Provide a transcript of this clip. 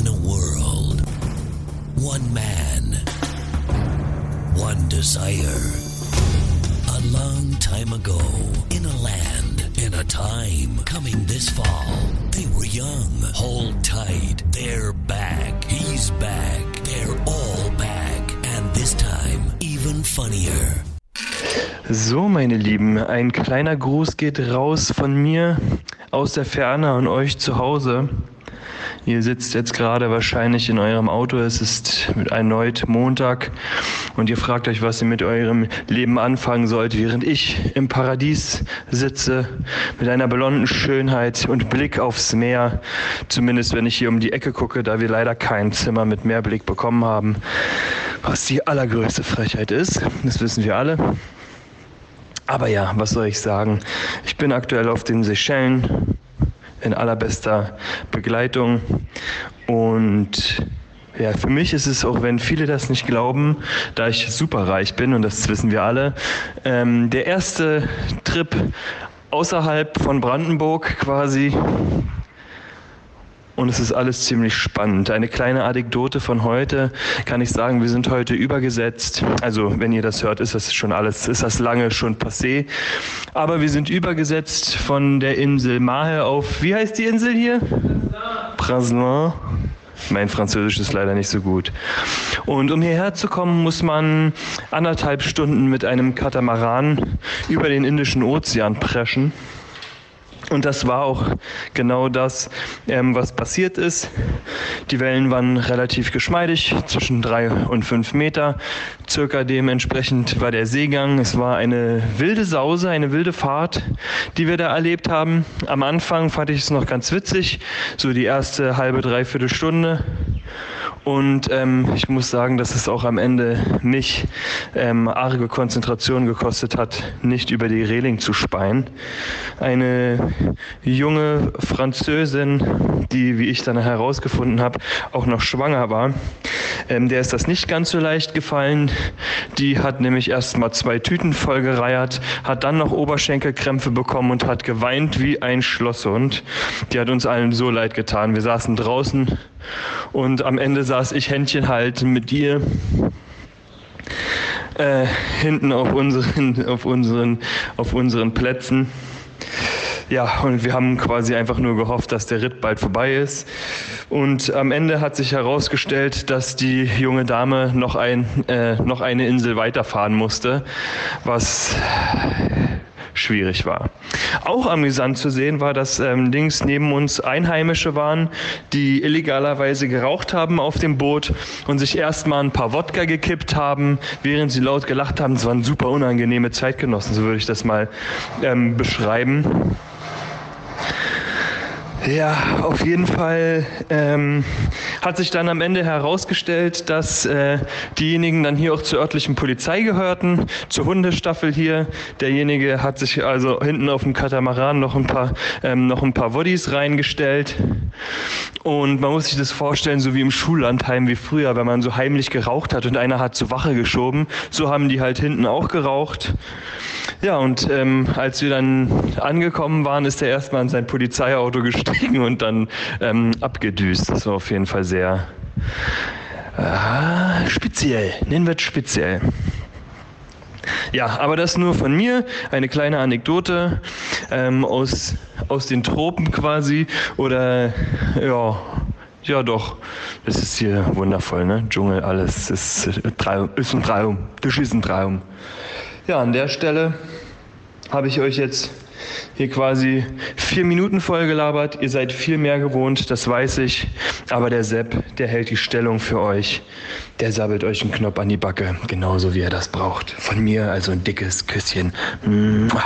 in a world. One man. One desire. A long time ago, in a land, in a time, coming this fall, they were young. Hold tight, they're back. He's back. They're all back. And this time, even funnier. So, meine Lieben, ein kleiner Gruß geht raus von mir aus der Ferne an euch zu Hause. Ihr sitzt jetzt gerade wahrscheinlich in eurem Auto. Es ist erneut Montag und ihr fragt euch, was ihr mit eurem Leben anfangen sollt, während ich im Paradies sitze mit einer blonden Schönheit und Blick aufs Meer. Zumindest wenn ich hier um die Ecke gucke, da wir leider kein Zimmer mit Meerblick bekommen haben. Was die allergrößte Frechheit ist, das wissen wir alle. Aber ja, was soll ich sagen? Ich bin aktuell auf den Seychellen in allerbester Begleitung. Und ja, für mich ist es, auch wenn viele das nicht glauben, da ich super reich bin, und das wissen wir alle, ähm, der erste Trip außerhalb von Brandenburg quasi und es ist alles ziemlich spannend. Eine kleine Anekdote von heute kann ich sagen, wir sind heute übergesetzt. Also wenn ihr das hört, ist das schon alles, ist das lange schon passé. Aber wir sind übergesetzt von der Insel Mahe auf, wie heißt die Insel hier? Praslin. Mein Französisch ist leider nicht so gut. Und um hierher zu kommen, muss man anderthalb Stunden mit einem Katamaran über den Indischen Ozean preschen. Und das war auch genau das, ähm, was passiert ist. Die Wellen waren relativ geschmeidig, zwischen drei und fünf Meter. Circa dementsprechend war der Seegang. Es war eine wilde Sause, eine wilde Fahrt, die wir da erlebt haben. Am Anfang fand ich es noch ganz witzig, so die erste halbe, dreiviertel Stunde. Und ähm, ich muss sagen, dass es auch am Ende mich ähm, arge Konzentration gekostet hat, nicht über die Reling zu speien. Eine junge Französin, die, wie ich dann herausgefunden habe, auch noch schwanger war, ähm, der ist das nicht ganz so leicht gefallen. Die hat nämlich erst mal zwei Tüten vollgereiert, hat dann noch Oberschenkelkrämpfe bekommen und hat geweint wie ein Schlosshund. Die hat uns allen so leid getan. Wir saßen draußen und am Ende saß ich Händchen halten mit dir. Äh, hinten auf unseren, auf, unseren, auf unseren Plätzen. Ja, und wir haben quasi einfach nur gehofft, dass der Ritt bald vorbei ist. Und am Ende hat sich herausgestellt, dass die junge Dame noch, ein, äh, noch eine Insel weiterfahren musste, was schwierig war. Auch amüsant zu sehen war, dass ähm, links neben uns Einheimische waren, die illegalerweise geraucht haben auf dem Boot und sich erstmal ein paar Wodka gekippt haben, während sie laut gelacht haben. Es waren super unangenehme Zeitgenossen, so würde ich das mal ähm, beschreiben. Ja, auf jeden Fall ähm, hat sich dann am Ende herausgestellt, dass äh, diejenigen dann hier auch zur örtlichen Polizei gehörten, zur Hundestaffel hier. Derjenige hat sich also hinten auf dem Katamaran noch ein paar, ähm, noch ein paar Woddies reingestellt. Und man muss sich das vorstellen, so wie im Schullandheim wie früher, wenn man so heimlich geraucht hat und einer hat zur Wache geschoben. So haben die halt hinten auch geraucht. Ja, und ähm, als wir dann angekommen waren, ist er erstmal in sein Polizeiauto gestiegen und dann ähm, abgedüst. Das war auf jeden Fall sehr äh, speziell. Nennen wir es speziell. Ja, aber das nur von mir. Eine kleine Anekdote ähm, aus, aus den Tropen quasi. Oder ja, ja doch. Das ist hier wundervoll, ne? Dschungel, alles. Ist, ist ein Traum. Das ist ein Traum. Ja, an der Stelle habe ich euch jetzt hier quasi vier Minuten voll gelabert. Ihr seid viel mehr gewohnt, das weiß ich. Aber der Sepp, der hält die Stellung für euch. Der sabbelt euch einen Knopf an die Backe, genauso wie er das braucht. Von mir also ein dickes Küsschen. Mua.